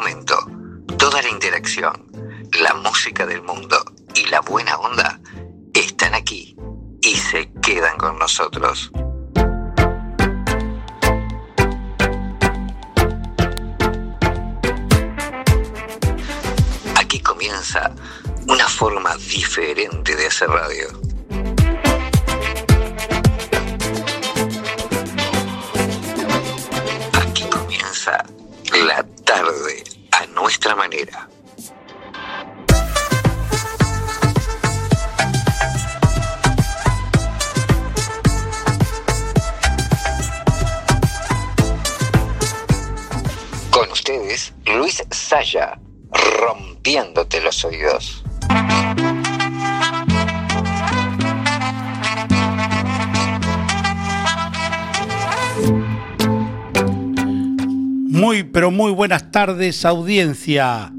Momento, toda la interacción, la música del mundo y la buena onda están aquí y se quedan con nosotros. Aquí comienza una forma diferente de hacer radio. Rompiéndote los oídos. Muy, pero muy buenas tardes, audiencia.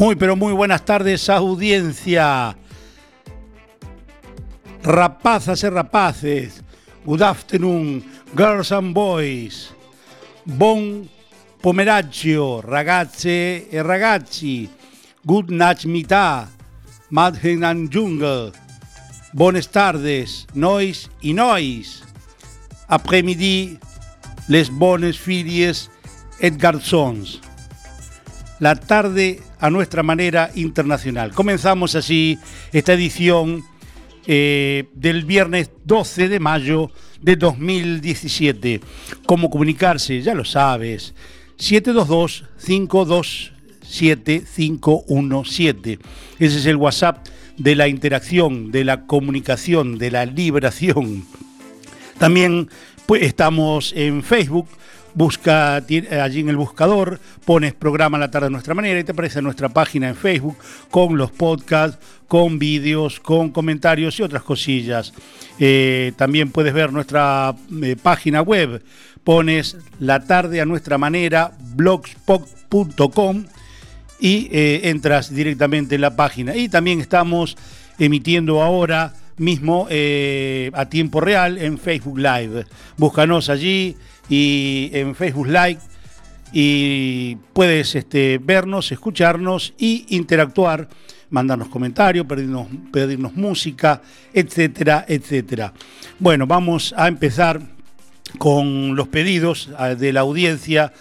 Muy, pero muy buenas tardes, audiencia. Rapazas e rapaces, good afternoon, girls and boys. Bon pomeraggio, ragazze e ragazzi. Good night mità, madhen and jungle. Buenas tardes, nois y nois. Après-midi, les bonnes filles et garçons. La tarde a nuestra manera internacional. Comenzamos así esta edición eh, del viernes 12 de mayo de 2017. ¿Cómo comunicarse? Ya lo sabes. 722-527-517. Ese es el WhatsApp de la interacción, de la comunicación, de la liberación. También pues, estamos en Facebook. Busca ti- allí en el buscador, pones programa La Tarde a Nuestra Manera y te aparece nuestra página en Facebook con los podcasts, con vídeos, con comentarios y otras cosillas. Eh, también puedes ver nuestra eh, página web, pones La Tarde a Nuestra Manera, blogspot.com y eh, entras directamente en la página. Y también estamos emitiendo ahora mismo eh, a tiempo real en Facebook Live. Búscanos allí y en Facebook Live y puedes este, vernos, escucharnos y interactuar, mandarnos comentarios, pedirnos, pedirnos música, etcétera, etcétera. Bueno, vamos a empezar con los pedidos ah, de la audiencia.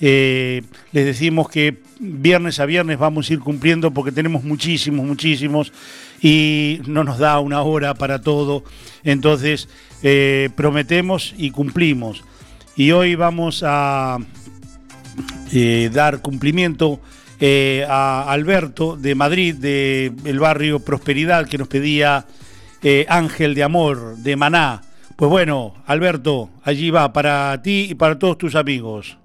Eh, les decimos que viernes a viernes vamos a ir cumpliendo porque tenemos muchísimos, muchísimos y no nos da una hora para todo. Entonces, eh, prometemos y cumplimos. Y hoy vamos a eh, dar cumplimiento eh, a Alberto de Madrid, del barrio Prosperidad, que nos pedía eh, Ángel de Amor, de Maná. Pues bueno, Alberto, allí va para ti y para todos tus amigos.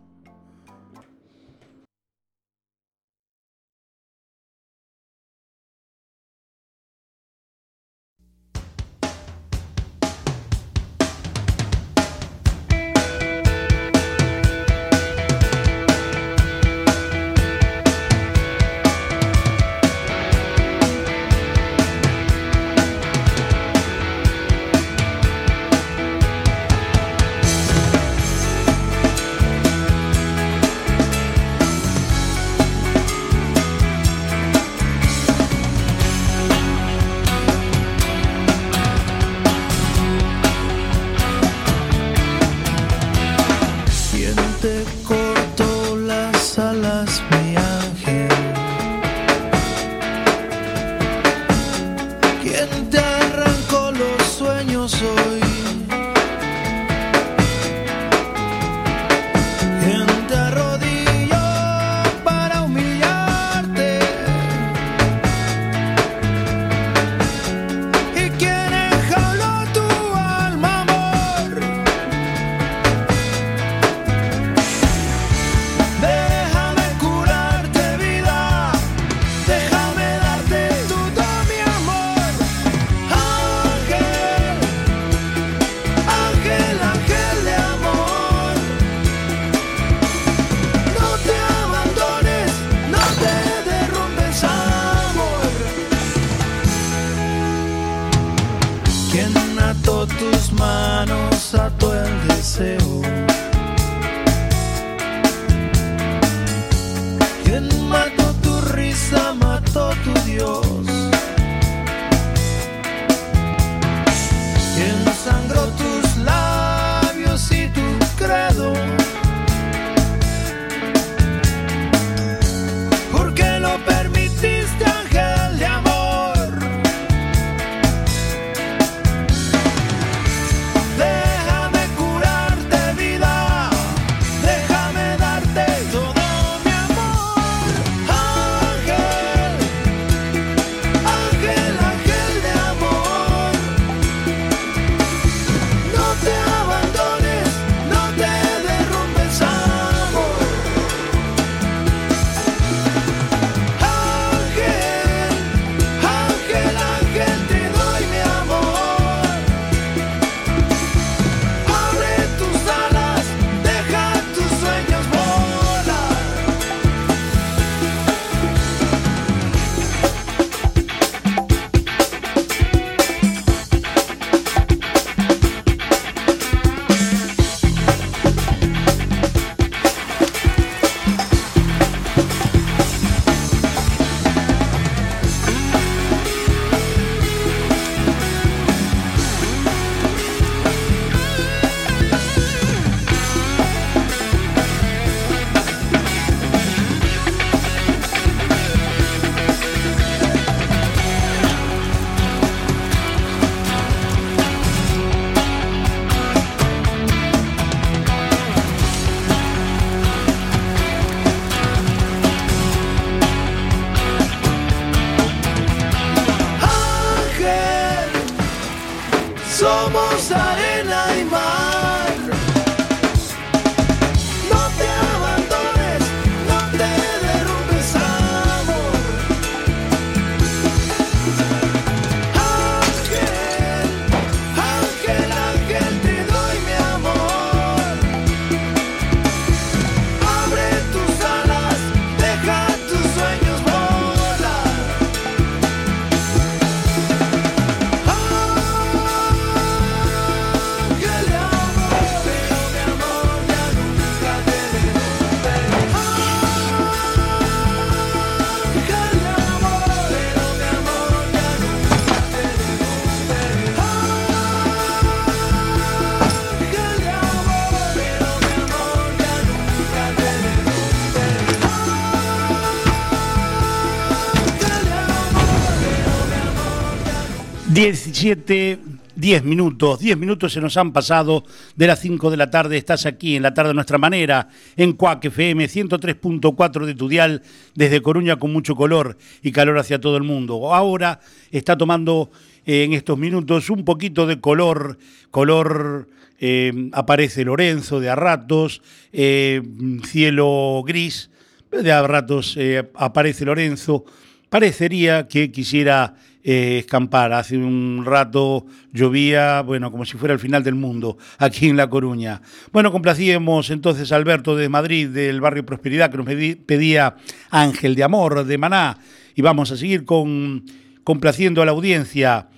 17, 10 minutos, 10 minutos se nos han pasado de las 5 de la tarde. Estás aquí en la tarde a nuestra manera, en Cuac FM 103.4 de tu dial, desde Coruña con mucho color y calor hacia todo el mundo. Ahora está tomando eh, en estos minutos un poquito de color, color. eh, aparece Lorenzo de a ratos, eh, cielo gris, de a ratos aparece Lorenzo. Parecería que quisiera eh, escampar. Hace un rato llovía, bueno, como si fuera el final del mundo, aquí en La Coruña. Bueno, complacíamos entonces a Alberto de Madrid, del barrio Prosperidad, que nos pedía Ángel de Amor, de Maná. Y vamos a seguir con, complaciendo a la audiencia.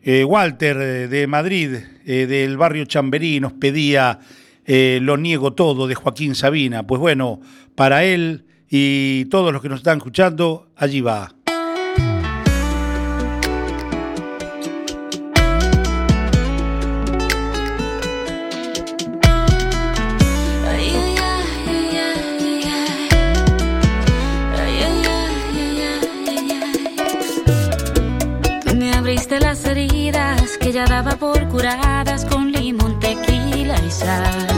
Eh, Walter eh, de Madrid, del barrio Chamberí, nos pedía Lo niego todo de Joaquín Sabina. Pues bueno, para él y todos los que nos están escuchando, allí va. Que ya daba por curadas con limón, tequila y sal.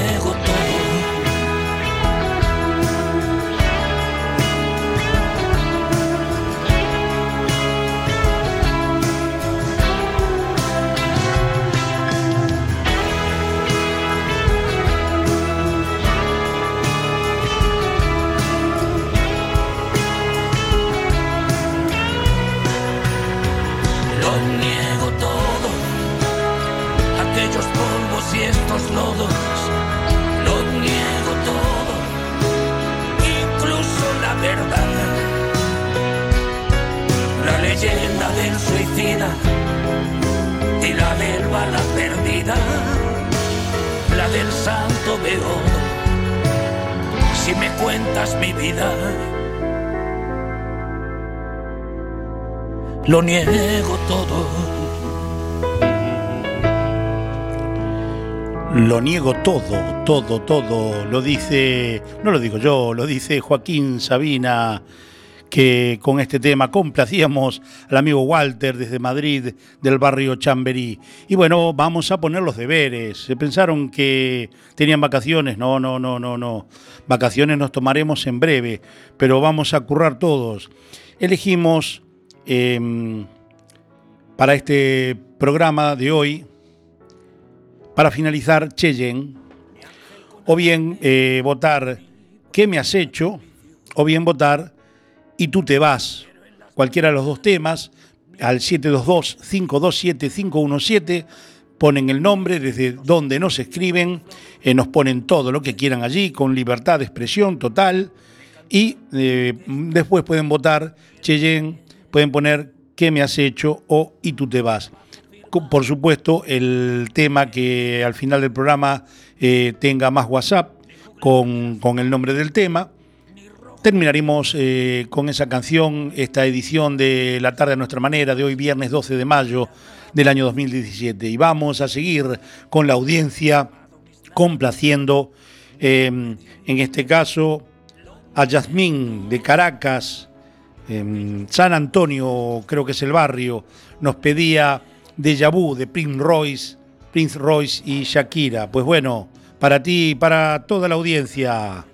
Lo niego todo. Lo niego todo, todo, todo. Lo dice, no lo digo yo, lo dice Joaquín Sabina, que con este tema complacíamos al amigo Walter desde Madrid, del barrio Chamberí. Y bueno, vamos a poner los deberes. Se pensaron que tenían vacaciones. No, no, no, no, no. Vacaciones nos tomaremos en breve, pero vamos a currar todos. Elegimos eh, para este programa de hoy, para finalizar, Cheyenne, o bien eh, votar ¿Qué me has hecho? o bien votar Y tú te vas. Cualquiera de los dos temas, al 722-527-517, ponen el nombre, desde donde nos escriben, eh, nos ponen todo lo que quieran allí, con libertad de expresión total, y eh, después pueden votar Cheyenne, pueden poner ¿Qué me has hecho? o Y tú te vas. Por supuesto, el tema que al final del programa eh, tenga más WhatsApp con, con el nombre del tema. Terminaremos eh, con esa canción, esta edición de La tarde a nuestra manera, de hoy viernes 12 de mayo del año 2017. Y vamos a seguir con la audiencia complaciendo, eh, en este caso, a Yasmín de Caracas, en San Antonio, creo que es el barrio, nos pedía Deja Vu de Prince Royce, Prince Royce y Shakira. Pues bueno, para ti y para toda la audiencia.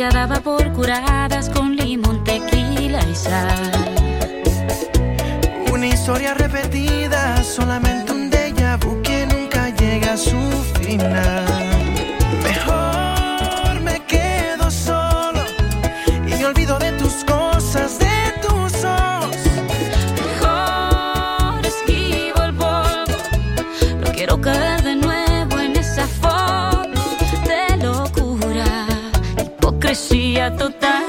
Ya daba por curadas con limón, tequila y sal. Una historia repetida, solamente un déjà vu que nunca llega a su final. Mejor me quedo solo y me olvido de total.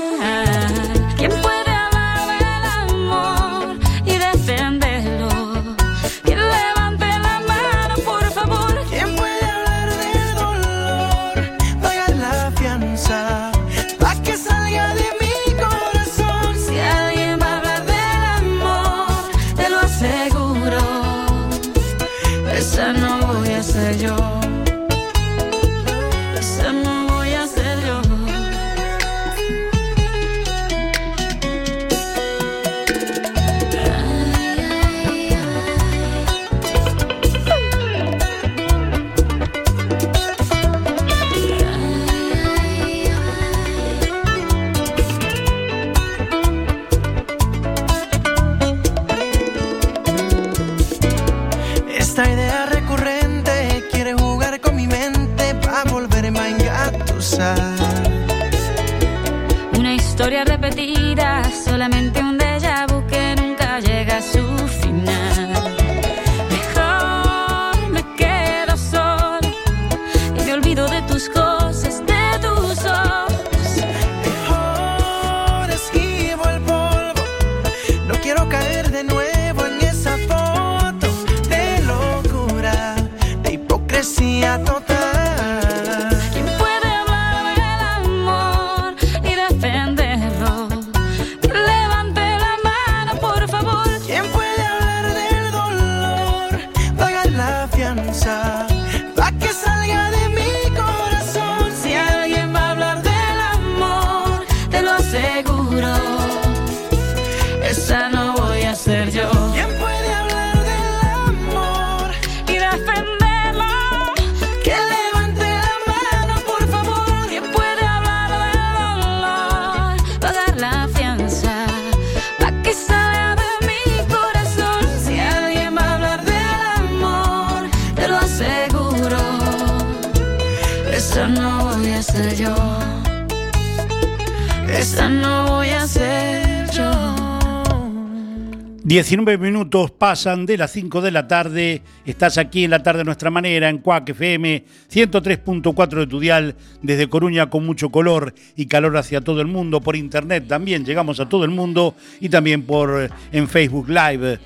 19 minutos pasan de las 5 de la tarde. Estás aquí en la tarde a nuestra manera, en Cuac FM 103.4 de tu dial, desde Coruña con mucho color y calor hacia todo el mundo. Por internet también llegamos a todo el mundo y también por eh, en Facebook Live.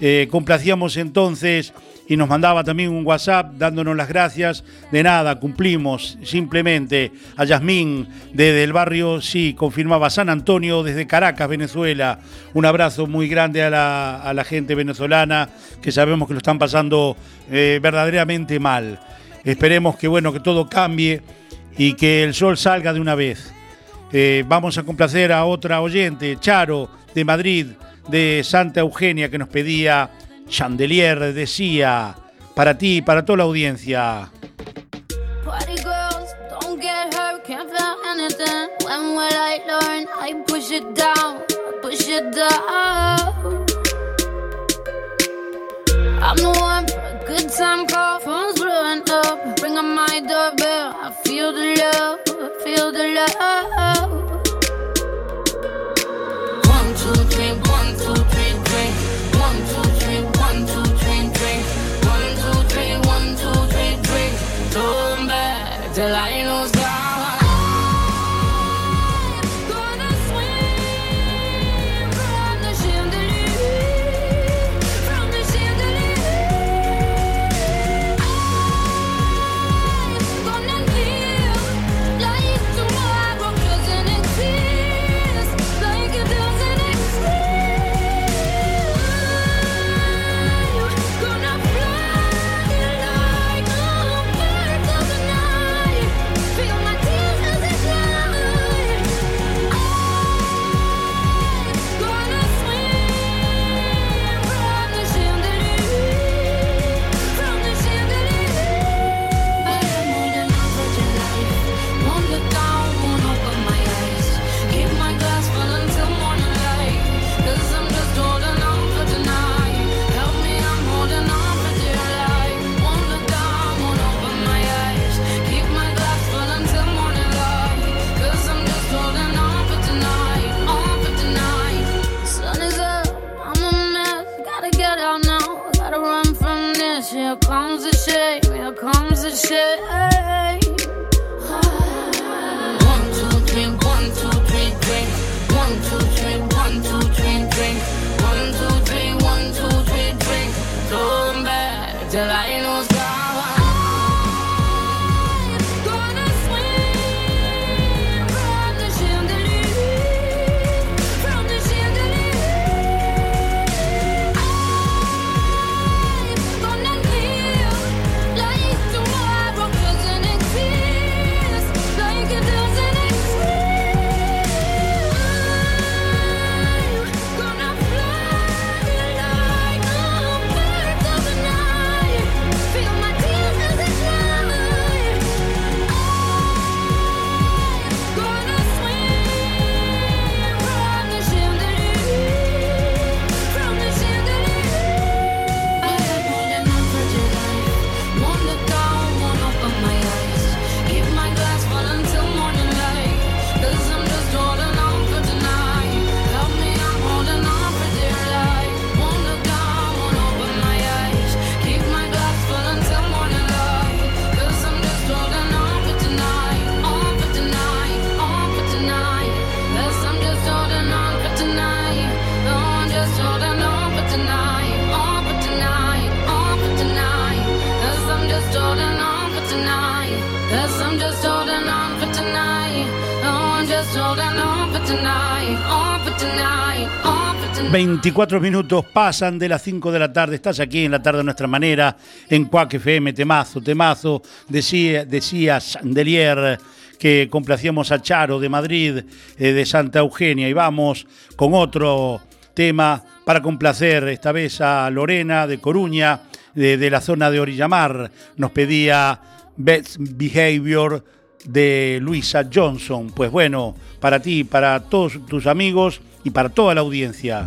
Eh, complacíamos entonces y nos mandaba también un WhatsApp dándonos las gracias. De nada, cumplimos simplemente a Yasmín desde el barrio, sí, confirmaba San Antonio desde Caracas, Venezuela. Un abrazo muy grande a la, a la gente venezolana que sabemos que lo están pasando eh, verdaderamente mal. Esperemos que bueno, que todo cambie y que el sol salga de una vez. Eh, vamos a complacer a otra oyente, Charo, de Madrid, de Santa Eugenia, que nos pedía Chandelier, decía, para ti, para toda la audiencia. I'm the one for a good time call, phone's blowing up. Ring on my doorbell, I feel the love, I feel the love. Back 24 minutos pasan de las 5 de la tarde. Estás aquí en la tarde a nuestra manera, en Cuac FM, temazo, temazo. Decía, decía Sandelier que complacíamos a Charo de Madrid, eh, de Santa Eugenia. Y vamos con otro tema para complacer, esta vez a Lorena de Coruña, de, de la zona de Orillamar. Nos pedía Best Behavior de Luisa Johnson. Pues bueno, para ti, para todos tus amigos y para toda la audiencia.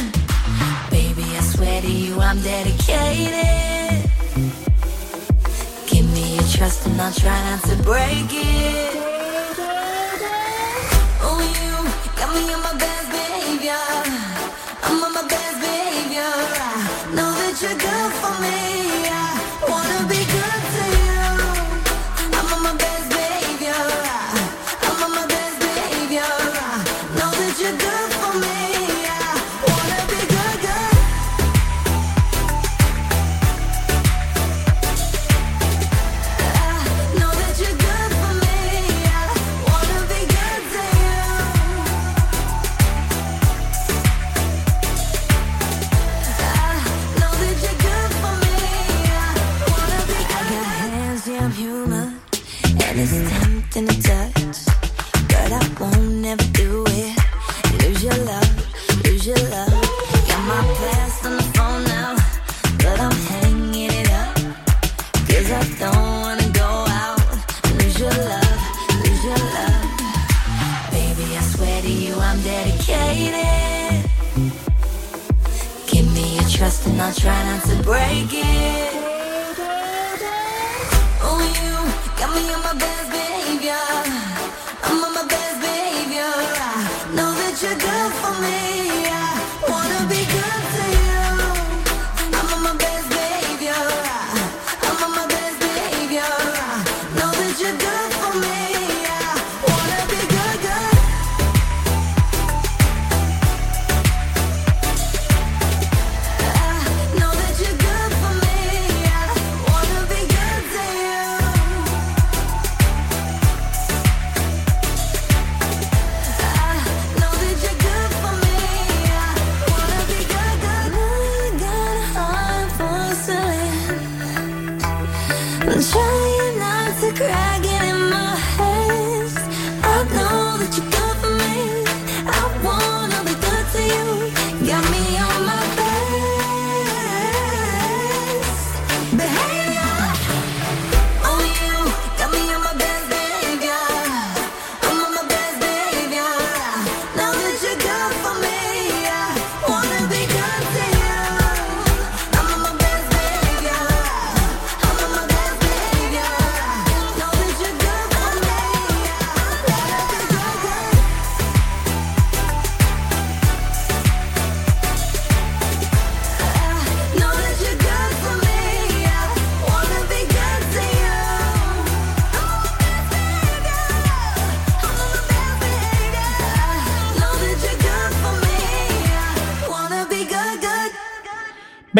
swear to you I'm dedicated. Give me your trust and I'll try not to break it. Oh, you got me on my best.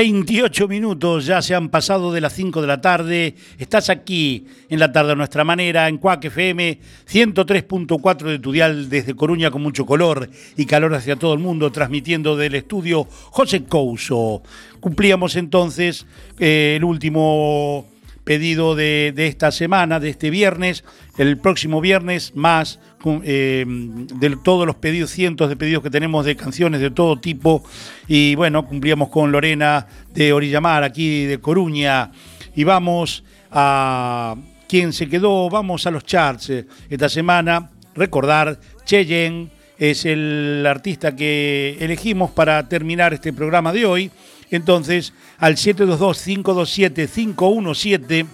28 minutos ya se han pasado de las 5 de la tarde. Estás aquí en la tarde a nuestra manera, en Cuac FM 103.4 de tu dial desde Coruña con mucho color y calor hacia todo el mundo, transmitiendo del estudio José Couso. Cumplíamos entonces eh, el último pedido de, de esta semana, de este viernes. El próximo viernes más eh, de todos los pedidos, cientos de pedidos que tenemos de canciones de todo tipo. Y bueno, cumplíamos con Lorena de Orillamar, aquí de Coruña. Y vamos a quien se quedó, vamos a los charts eh, esta semana. Recordar, Cheyenne es el artista que elegimos para terminar este programa de hoy. Entonces, al 722-527-517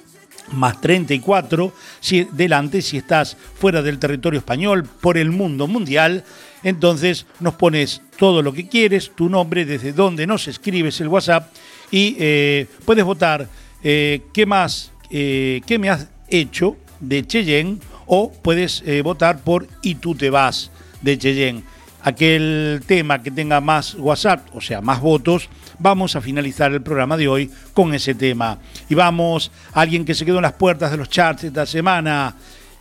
más 34 si, delante si estás fuera del territorio español, por el mundo mundial. Entonces nos pones todo lo que quieres, tu nombre, desde donde nos escribes el WhatsApp y eh, puedes votar eh, qué más, eh, qué me has hecho de Cheyenne o puedes votar por Y tú te vas de Cheyenne. Aquel tema que tenga más WhatsApp, o sea, más votos, vamos a finalizar el programa de hoy con ese tema. Y vamos alguien que se quedó en las puertas de los charts esta semana.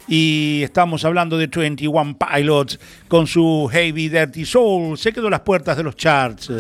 Y estamos hablando de 21 Pilots con su Heavy Dirty Soul. Se quedó en las puertas de los charts.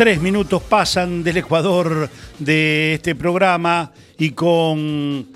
Tres minutos pasan del Ecuador de este programa y con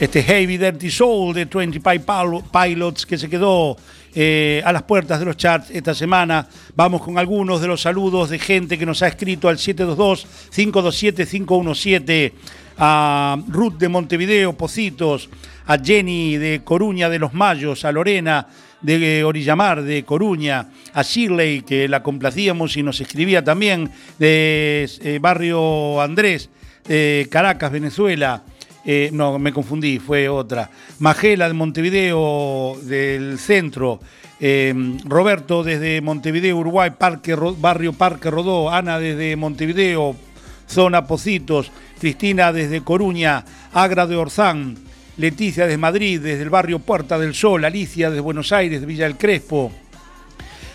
este Heavy Dirty Soul de 25 Pil- Pilots que se quedó eh, a las puertas de los charts esta semana. Vamos con algunos de los saludos de gente que nos ha escrito al 722-527-517, a Ruth de Montevideo, Positos, a Jenny de Coruña de los Mayos, a Lorena de Orillamar, de Coruña, a Shirley, que la complacíamos y nos escribía también, de eh, Barrio Andrés, de Caracas, Venezuela. Eh, no, me confundí, fue otra. Magela de Montevideo, del centro. Eh, Roberto desde Montevideo, Uruguay, Parque, Barrio Parque Rodó. Ana desde Montevideo, zona Pocitos. Cristina desde Coruña, Agra de Orzán. Leticia desde Madrid, desde el barrio Puerta del Sol. Alicia desde Buenos Aires, de Villa del Crespo.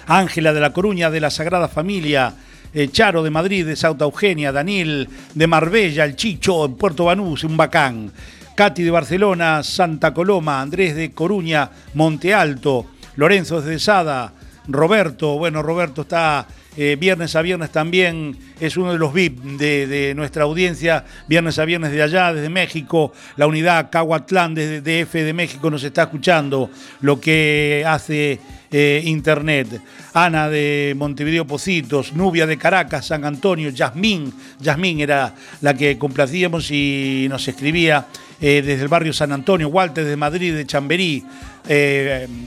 Ángela de La Coruña, de la Sagrada Familia, eh, Charo de Madrid, de Sauta Eugenia, Daniel de Marbella, el Chicho en Puerto Banús, un bacán. Katy de Barcelona, Santa Coloma, Andrés de Coruña, Monte Alto, Lorenzo desde Sada, Roberto, bueno, Roberto está eh, viernes a viernes también, es uno de los VIP de, nuestra audiencia, viernes a viernes de allá, desde México, la unidad Cahuatlán desde DF de México nos está escuchando lo que hace eh, Internet. Ana de Montevideo Positos, Nubia de Caracas, San Antonio, Yasmín, Yasmín era la que complacíamos y nos escribía eh, desde el barrio San Antonio, Walter de Madrid, de Chamberí,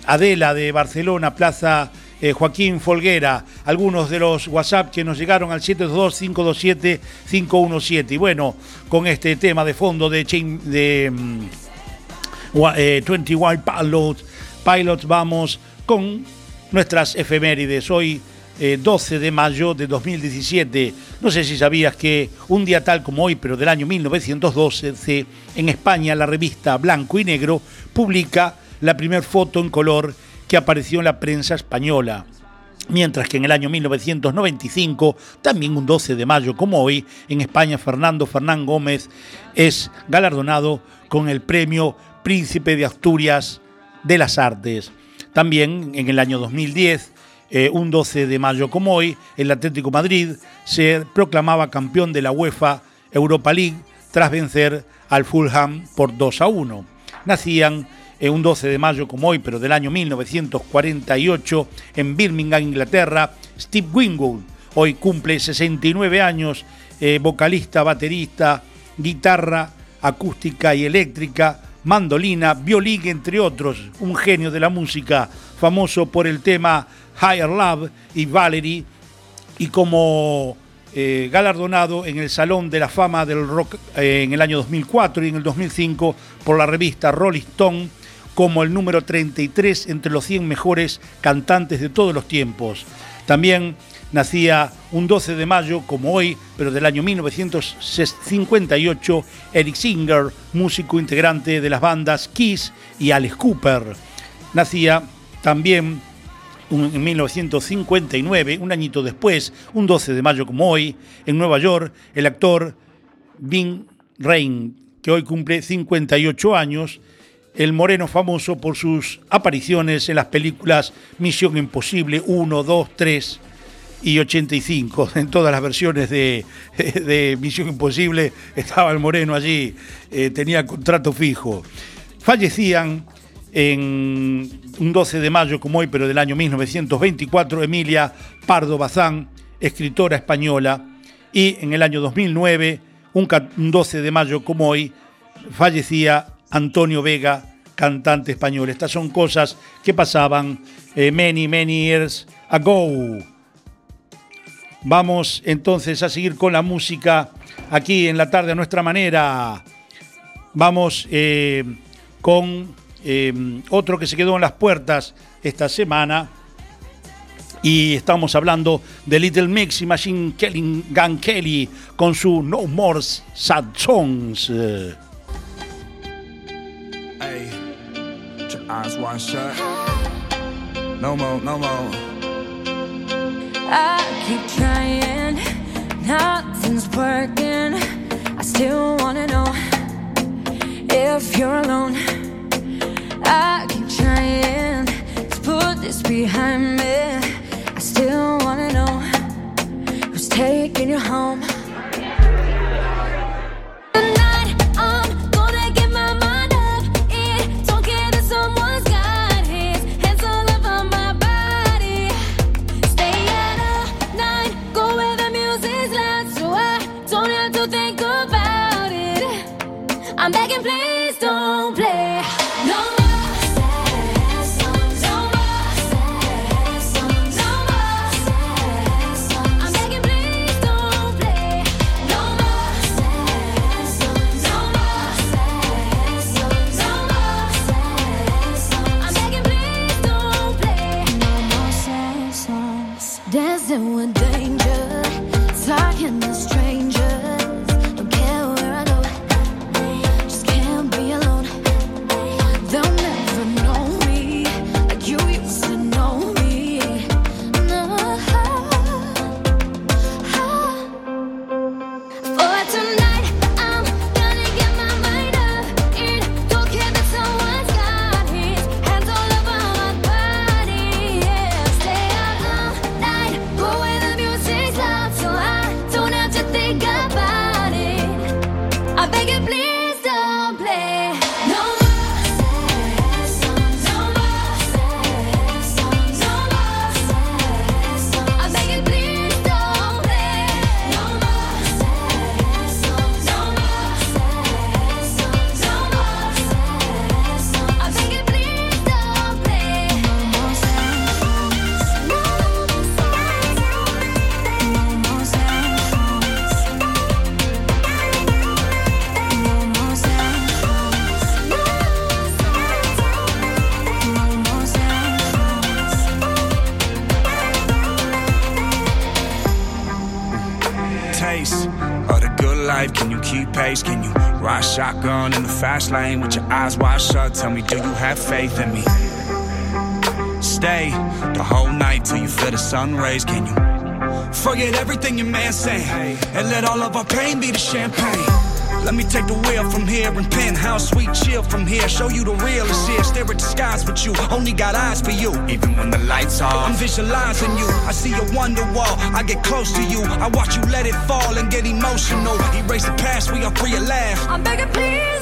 Adela de Barcelona, Plaza eh, Joaquín Folguera, algunos de los WhatsApp que nos llegaron al 722-527-517. Y bueno, con este tema de fondo de, de mm, eh, 21 Pilots, vamos con nuestras efemérides. Hoy, eh, 12 de mayo de 2017. No sé si sabías que un día tal como hoy, pero del año 1912, se- en España la revista Blanco y Negro publica la primera foto en color que apareció en la prensa española. Mientras que en el año 1995, también un 12 de mayo como hoy, en España Fernando Fernán Gómez es galardonado con el premio Príncipe de Asturias de las Artes. También en el año 2010, eh, un 12 de mayo como hoy, el Atlético Madrid se proclamaba campeón de la UEFA Europa League tras vencer al Fulham por 2 a 1. Nacían un 12 de mayo como hoy, pero del año 1948, en Birmingham, Inglaterra, Steve Winwood. Hoy cumple 69 años, eh, vocalista, baterista, guitarra acústica y eléctrica, mandolina, violín, entre otros. Un genio de la música, famoso por el tema Higher Love y Valerie, y como eh, galardonado en el Salón de la Fama del Rock eh, en el año 2004 y en el 2005 por la revista Rolling Stone como el número 33 entre los 100 mejores cantantes de todos los tiempos. También nacía un 12 de mayo, como hoy, pero del año 1958, Eric Singer, músico integrante de las bandas Kiss y Alice Cooper. Nacía también en 1959, un añito después, un 12 de mayo como hoy, en Nueva York, el actor Vin Rain, que hoy cumple 58 años, el moreno famoso por sus apariciones en las películas Misión Imposible 1, 2, 3 y 85. En todas las versiones de, de Misión Imposible estaba el moreno allí, eh, tenía contrato fijo. Fallecían en un 12 de mayo como hoy, pero del año 1924, Emilia Pardo Bazán, escritora española, y en el año 2009, un ca- un 12 de mayo como hoy, fallecía Antonio Vega, cantante español. Estas son cosas que pasaban eh, many, many years ago. Vamos entonces a seguir con la música aquí en la tarde a nuestra manera. Vamos eh, con eh, otro que se quedó en las puertas esta semana. Y estamos hablando de Little Mix y Machine Kelly, Gun Kelly con su No More Sad Songs. Eyes wide shut. No more, no more. I keep trying, nothing's working. I still wanna know if you're alone. I keep trying to put this behind me. I still wanna know who's taking you home. don't play. Fast lane with your eyes wide shut? Tell me, do you have faith in me? Stay the whole night till you feel the sun rays. Can you forget everything your man say and let all of our pain be the champagne? Let me take the wheel from here and penthouse sweet chill from here. Show you the real is here. Stare at the skies, but you only got eyes for you. Even when the lights are, I'm visualizing you. I see your wonder wall. I get close to you. I watch you let it fall and get emotional. Erase the past, we are free at last. I'm begging, please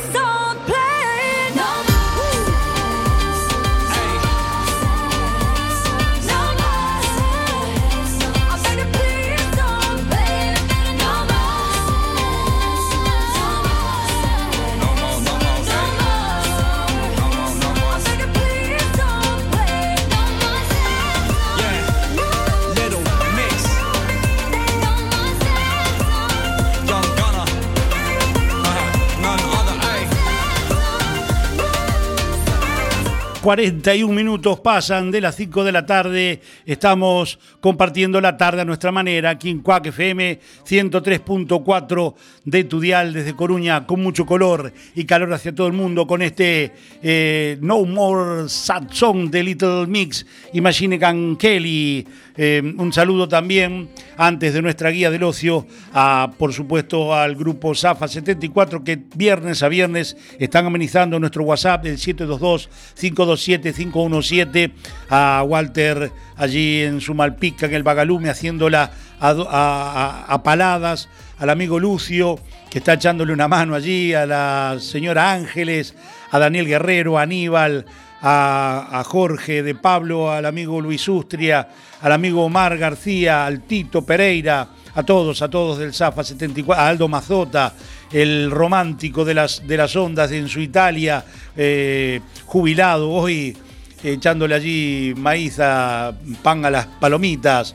41 minutos pasan de las 5 de la tarde. Estamos compartiendo la tarde a nuestra manera aquí en Cuac FM 103.4 de Tudial desde Coruña con mucho color y calor hacia todo el mundo con este eh, No More Sad Song de Little Mix y Machine Gun Kelly. Eh, un saludo también antes de nuestra guía del ocio a, por supuesto, al grupo Zafa 74 que viernes a viernes están amenizando nuestro WhatsApp del 722-527-517 a Walter allí en su En el Bagalume, haciéndola a, a- paladas, al amigo Lucio, que está echándole una mano allí, a la señora Ángeles, a Daniel Guerrero, a Aníbal, a, a Jorge de Pablo, al amigo Luis Ustria, al amigo Omar García, al Tito Pereira, a todos, a todos del Zafa 74, a Aldo Mazota, el romántico de las, de las ondas en su Italia, eh, jubilado hoy, echándole allí maíz a pan a las palomitas.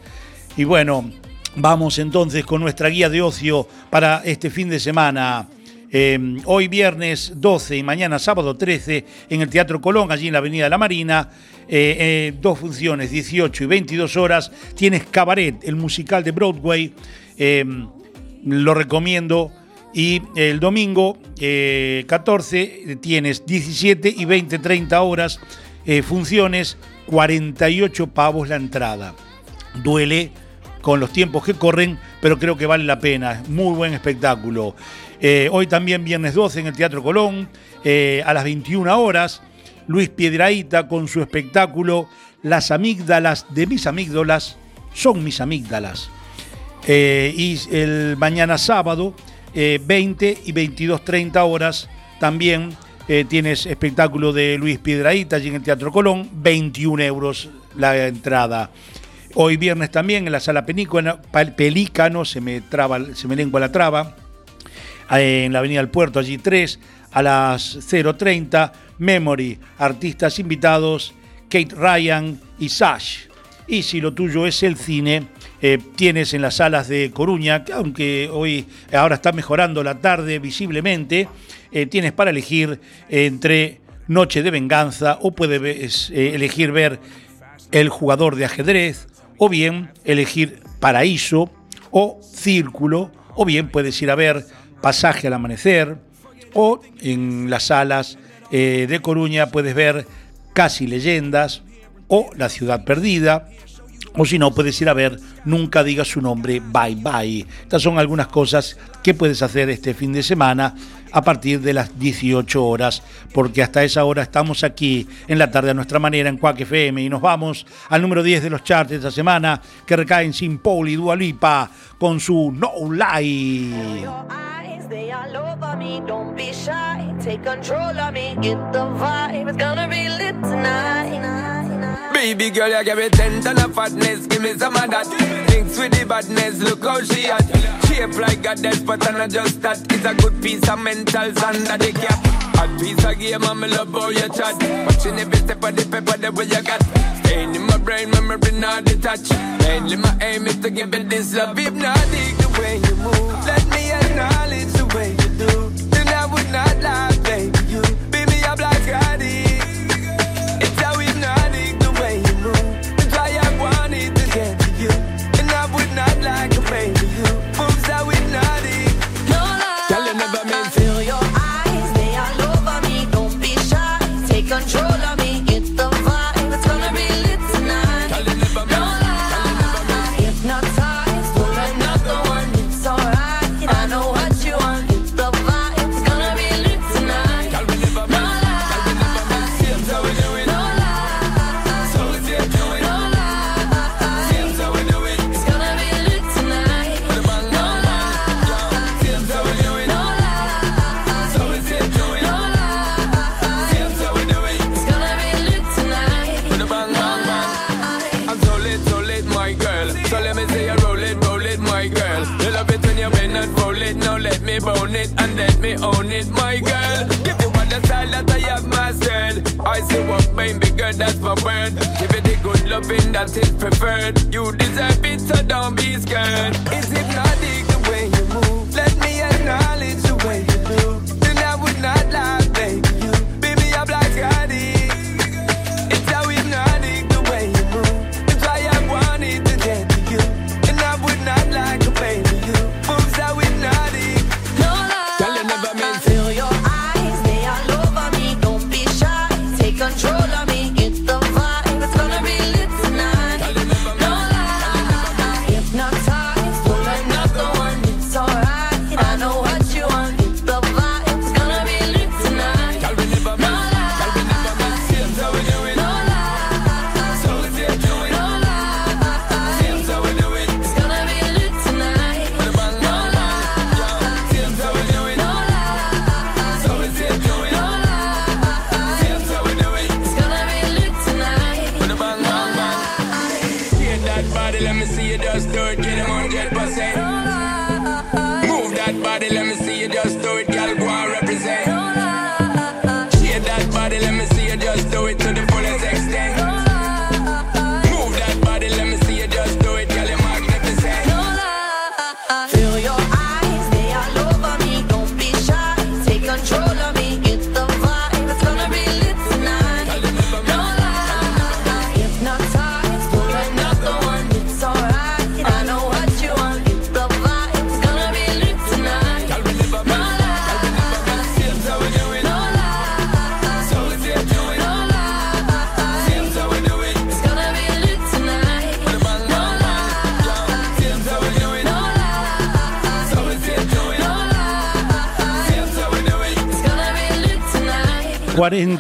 Y bueno, vamos entonces con nuestra guía de ocio para este fin de semana. Eh, hoy viernes 12 y mañana sábado 13 en el Teatro Colón, allí en la Avenida de la Marina. eh, eh, dos funciones, 18 y 22 horas. Tienes Cabaret, el musical de Broadway. eh, lo recomiendo. Y el domingo eh, 14 tienes 17 y 20, 30 horas. Eh, funciones, 48 pavos la entrada. Duele con los tiempos que corren, pero creo que vale la pena. Muy buen espectáculo. Eh, hoy también viernes 12 en el Teatro Colón, eh, a las 21 horas, Luis Piedraíta con su espectáculo Las amígdalas de mis amígdalas son mis amígdalas. Y el mañana sábado, eh, 20 y 22.30 horas, también eh, tienes espectáculo de Luis Piedraíta allí en el Teatro Colón, 21 euros la entrada. Hoy viernes también en la sala Pelícano, se me, traba, se me lengua la traba, eh, en la Avenida del Puerto, allí 3, a las 0.30, Memory, artistas invitados, Kate Ryan y Sash. Y si lo tuyo es el cine, eh, tienes en las salas de Coruña, que aunque hoy ahora está mejorando la tarde visiblemente, eh, tienes para elegir entre Noche de Venganza o puedes eh, elegir ver El jugador de ajedrez o bien elegir paraíso o círculo, o bien puedes ir a ver pasaje al amanecer, o en las salas eh, de Coruña puedes ver casi leyendas o la ciudad perdida, o si no, puedes ir a ver Nunca digas su nombre, bye bye. Estas son algunas cosas que puedes hacer este fin de semana a partir de las 18 horas, porque hasta esa hora estamos aquí en la tarde a nuestra manera en Quack FM y nos vamos al número 10 de los charts de esta semana que recae en Sin Paul y Dualipa con su No Lie. They. Baby girl, you give me ten ton of fatness, give me some of that. Thinks with the badness, look how she at. Shape like a dead, but I'm not just that. It's a good piece of mental under the cap. A piece of game, I'm love how you chat. Watching every step of the paper, the way you got. Staying in my brain, memory not detached. Mainly my aim is to give it this love, hypnotic the way you move. Let me acknowledge the way you do. Then I would not lie, baby girl, that's my word. Give it the good loving that is preferred. You deserve it, so don't be scared. It's hypnotic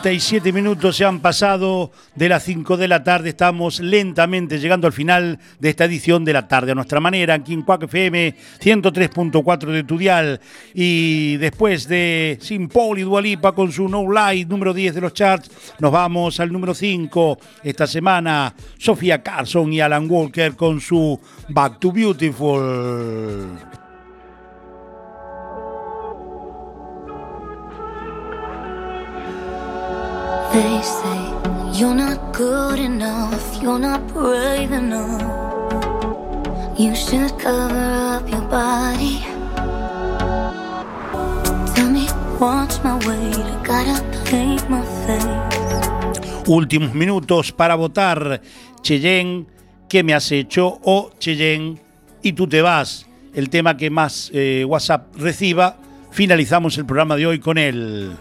37 minutos se han pasado de las 5 de la tarde. Estamos lentamente llegando al final de esta edición de la tarde a nuestra manera, aquí en Quack FM 103.4 de Tudial. Y después de Sin Paul y Dualipa con su No Light número 10 de los charts, nos vamos al número 5 esta semana. Sofía Carson y Alan Walker con su Back to Beautiful. They say you're not good enough, you're not brave enough. You should cover up your body. Tell me, watch my weight, I gotta paint my face. Últimos minutos para votar. Cheyenne, ¿qué me has hecho? O Cheyenne, y tú te vas. El tema que más eh, WhatsApp reciba. Finalizamos el programa de hoy con él.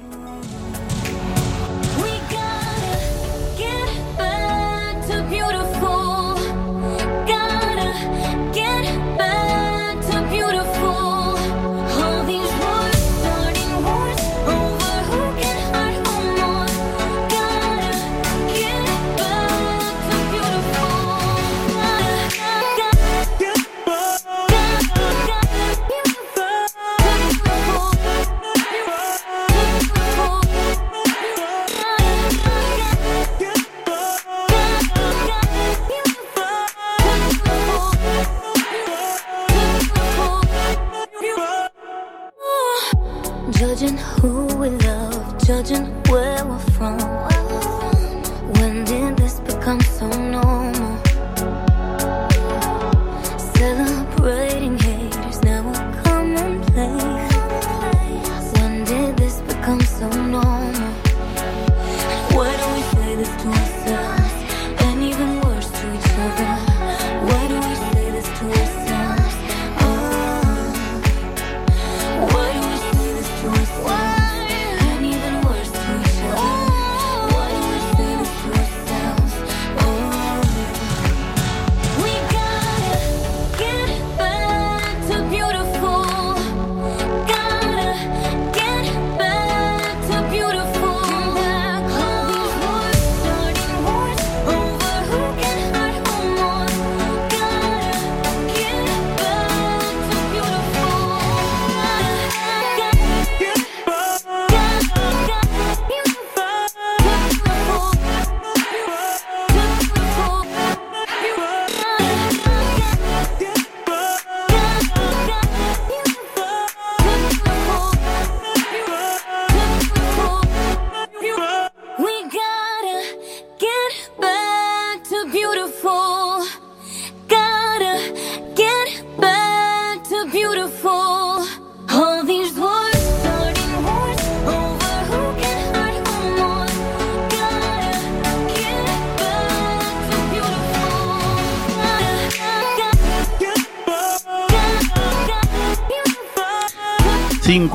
this place.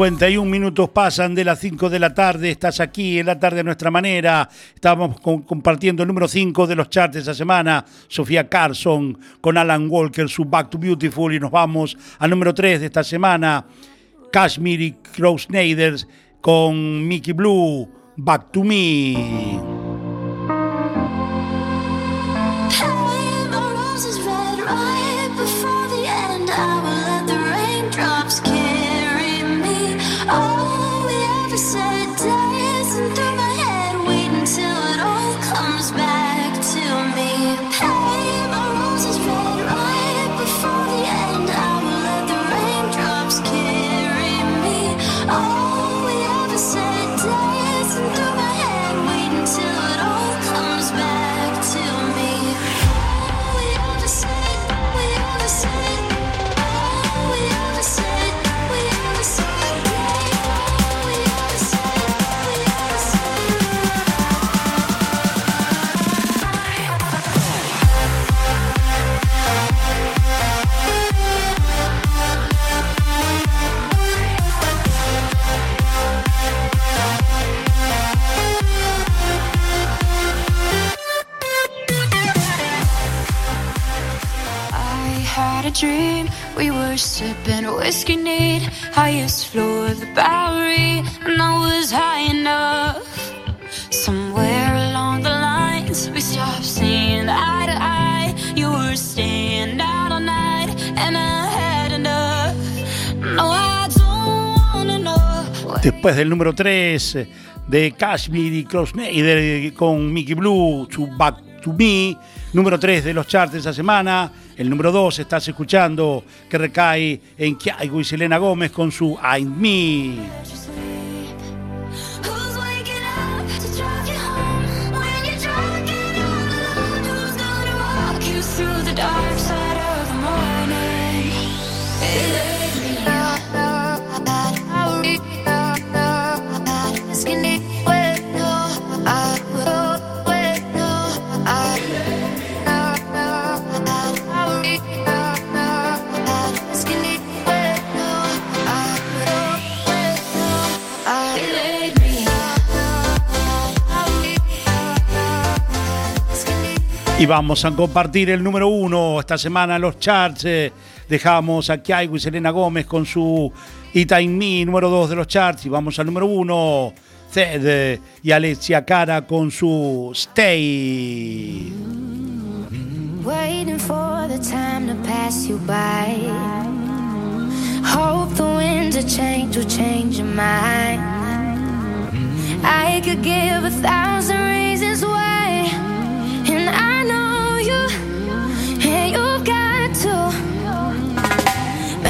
51 minutos pasan de las 5 de la tarde, estás aquí en la tarde a nuestra manera. Estamos compartiendo el número 5 de los charts de esta semana, Sofía Carson con Alan Walker, su Back to Beautiful, y nos vamos al número 3 de esta semana, Kashmir y Crow con Mickey Blue, Back to Me. the Bowery, and high enough. Somewhere along the lines, we seeing eye to eye. You were out and I had enough. I. Después del número 3 eh, de Cashmere y Klaus eh, con Mickey Blue, to Back to Me, número 3 de los charts de esa semana. El número dos, estás escuchando, que recae en Kiaigo y Selena Gómez con su I'm Me. Vamos a compartir el número uno esta semana en los charts. eh, dejamos a Kiaigo y Selena Gómez con su It Ain't Me, número dos de los charts. Y vamos al número uno, Zed eh, y Alexia Cara con su Stay. Waiting for the time to pass you by. Hope the winds of change will change your mind. I could give a thousand reasons why,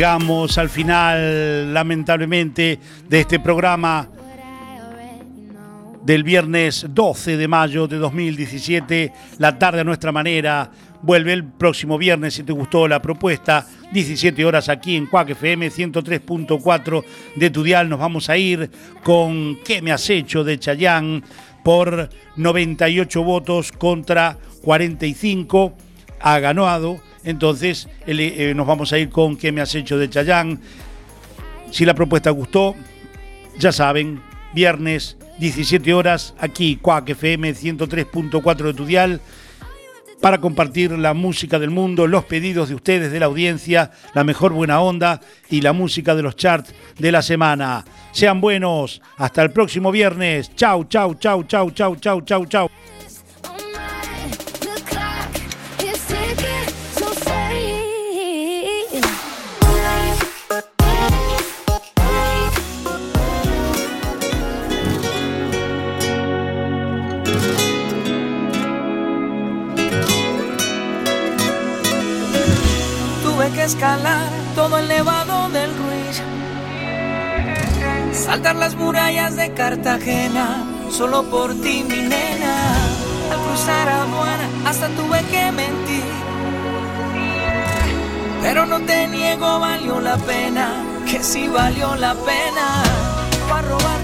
Llegamos al final, lamentablemente, de este programa del viernes 12 de mayo de 2017, la tarde a nuestra manera. Vuelve el próximo viernes si te gustó la propuesta, 17 horas aquí en Cuac FM 103.4 de tu dial. Nos vamos a ir con ¿Qué me has hecho? de Chayán por 98 votos contra 45. Ha ganado. Entonces eh, nos vamos a ir con ¿Qué me has hecho? de Chayán. Si la propuesta gustó, ya saben, viernes 17 horas aquí, Cuac FM 103.4 de tu dial, para compartir la música del mundo, los pedidos de ustedes, de la audiencia, la mejor buena onda y la música de los charts de la semana. Sean buenos, hasta el próximo viernes. Chau, chau, chau, chau, chau, chau, chau, chau. Escalar todo el nevado del Ruiz. Saltar las murallas de Cartagena, solo por ti, mi nena. Al cruzar aduana, hasta tuve que mentir. Pero no te niego, valió la pena, que sí valió la pena. Para robar